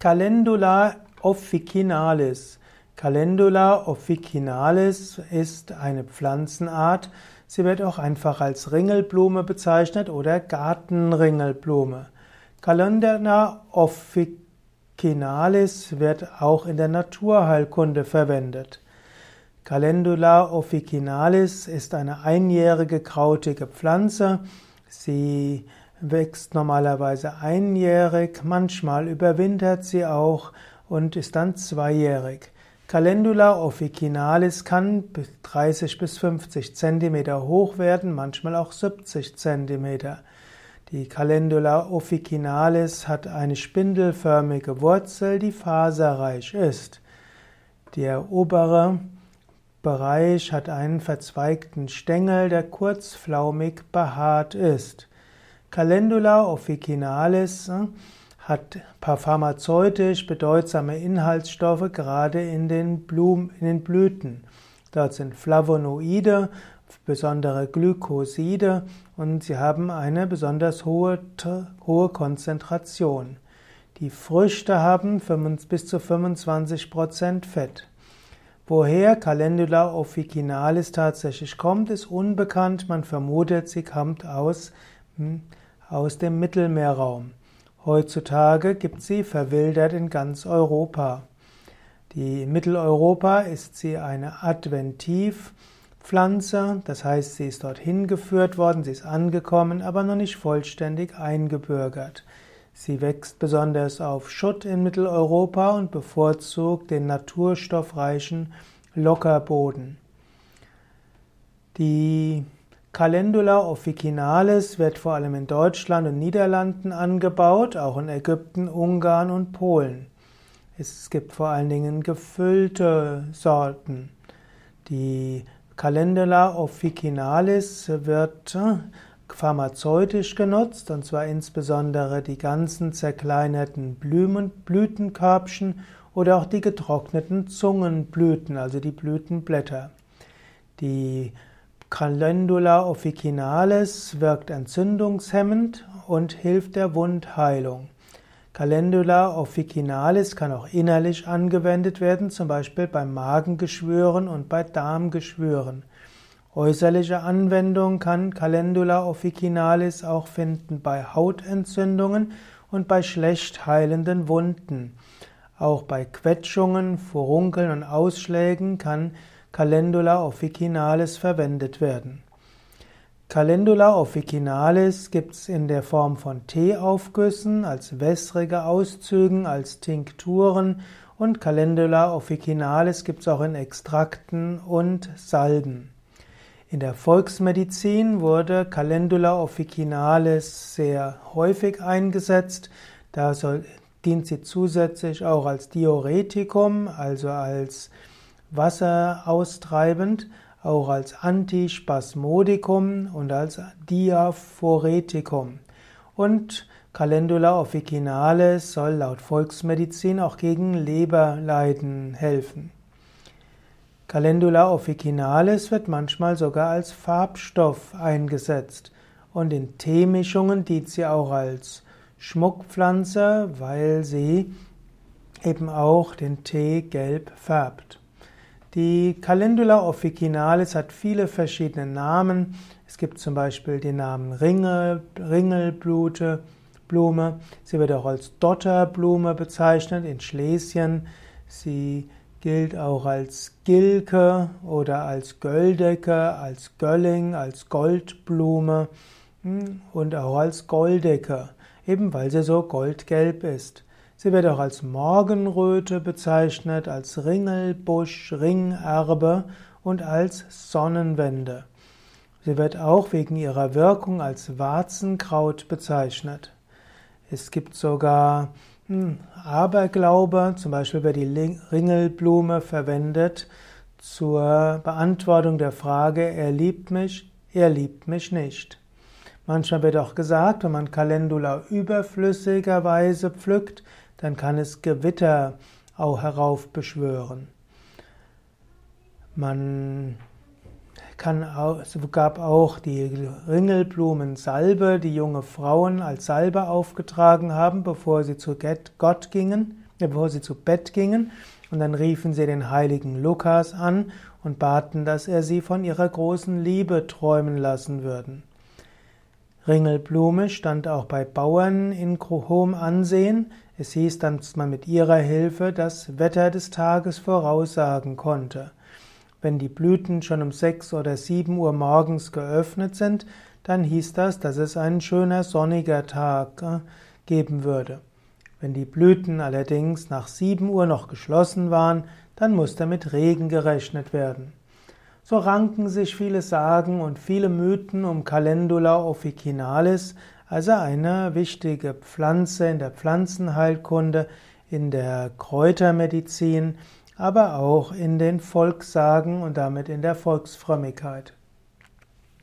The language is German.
Calendula officinalis. Calendula officinalis ist eine Pflanzenart. Sie wird auch einfach als Ringelblume bezeichnet oder Gartenringelblume. Calendula officinalis wird auch in der Naturheilkunde verwendet. Calendula officinalis ist eine einjährige krautige Pflanze. Sie wächst normalerweise einjährig, manchmal überwintert sie auch und ist dann zweijährig. Calendula officinalis kann 30 bis 50 Zentimeter hoch werden, manchmal auch 70 Zentimeter. Die Calendula officinalis hat eine spindelförmige Wurzel, die faserreich ist. Der obere Bereich hat einen verzweigten Stängel, der kurzflaumig behaart ist. Calendula officinalis äh, hat pharmazeutisch bedeutsame Inhaltsstoffe gerade in den, Blumen, in den Blüten. Dort sind Flavonoide, besondere Glykoside und sie haben eine besonders hohe, hohe Konzentration. Die Früchte haben bis zu 25% Fett. Woher Calendula officinalis tatsächlich kommt, ist unbekannt. Man vermutet, sie kommt aus, aus dem Mittelmeerraum. Heutzutage gibt sie verwildert in ganz Europa. Die in Mitteleuropa ist sie eine Adventivpflanze, das heißt, sie ist dorthin geführt worden, sie ist angekommen, aber noch nicht vollständig eingebürgert. Sie wächst besonders auf Schutt in Mitteleuropa und bevorzugt den naturstoffreichen Lockerboden. Die Calendula officinalis wird vor allem in Deutschland und Niederlanden angebaut, auch in Ägypten, Ungarn und Polen. Es gibt vor allen Dingen gefüllte Sorten. Die Calendula officinalis wird pharmazeutisch genutzt, und zwar insbesondere die ganzen zerkleinerten Blumen, Blütenkörbchen oder auch die getrockneten Zungenblüten, also die Blütenblätter. Die Calendula officinalis wirkt entzündungshemmend und hilft der Wundheilung. Calendula officinalis kann auch innerlich angewendet werden, zum Beispiel bei Magengeschwüren und bei Darmgeschwüren. Äußerliche Anwendung kann Calendula officinalis auch finden bei Hautentzündungen und bei schlecht heilenden Wunden. Auch bei Quetschungen, Furunkeln und Ausschlägen kann Calendula officinalis verwendet werden. Calendula officinalis gibt es in der Form von Teeaufgüssen, als wässrige Auszügen, als Tinkturen und Calendula officinalis gibt es auch in Extrakten und Salben. In der Volksmedizin wurde Calendula officinalis sehr häufig eingesetzt. Da soll, dient sie zusätzlich auch als Diuretikum, also als wasseraustreibend, auch als Antispasmodikum und als Diaphoretikum. Und Calendula officinalis soll laut Volksmedizin auch gegen Leberleiden helfen. Calendula officinalis wird manchmal sogar als Farbstoff eingesetzt und in Teemischungen dient sie auch als Schmuckpflanze, weil sie eben auch den Tee gelb färbt. Die Calendula officinalis hat viele verschiedene Namen. Es gibt zum Beispiel den Namen Ringel, Ringelblute, Blume. Sie wird auch als Dotterblume bezeichnet in Schlesien. Sie gilt auch als Gilke oder als Göldecke, als Gölling, als Goldblume hm, und auch als Goldecke, eben weil sie so goldgelb ist. Sie wird auch als Morgenröte bezeichnet, als Ringelbusch, Ringerbe und als Sonnenwende. Sie wird auch wegen ihrer Wirkung als Warzenkraut bezeichnet. Es gibt sogar hm, Aberglaube, zum Beispiel wird die Ringelblume verwendet zur Beantwortung der Frage, er liebt mich, er liebt mich nicht. Manchmal wird auch gesagt, wenn man Calendula überflüssigerweise pflückt, dann kann es Gewitter auch heraufbeschwören. Man kann auch, es gab auch die Ringelblumensalbe, die junge Frauen als Salbe aufgetragen haben, bevor sie zu Gott gingen. bevor sie zu Bett gingen, und dann riefen sie den heiligen Lukas an und baten, dass er sie von ihrer großen Liebe träumen lassen würden. Ringelblume stand auch bei Bauern in hohem Ansehen. Es hieß, dass man mit ihrer Hilfe das Wetter des Tages voraussagen konnte. Wenn die Blüten schon um sechs oder sieben Uhr morgens geöffnet sind, dann hieß das, dass es ein schöner sonniger Tag äh, geben würde. Wenn die Blüten allerdings nach sieben Uhr noch geschlossen waren, dann musste mit Regen gerechnet werden. So ranken sich viele Sagen und viele Mythen um Calendula officinalis, also eine wichtige Pflanze in der Pflanzenheilkunde, in der Kräutermedizin, aber auch in den Volkssagen und damit in der Volksfrömmigkeit.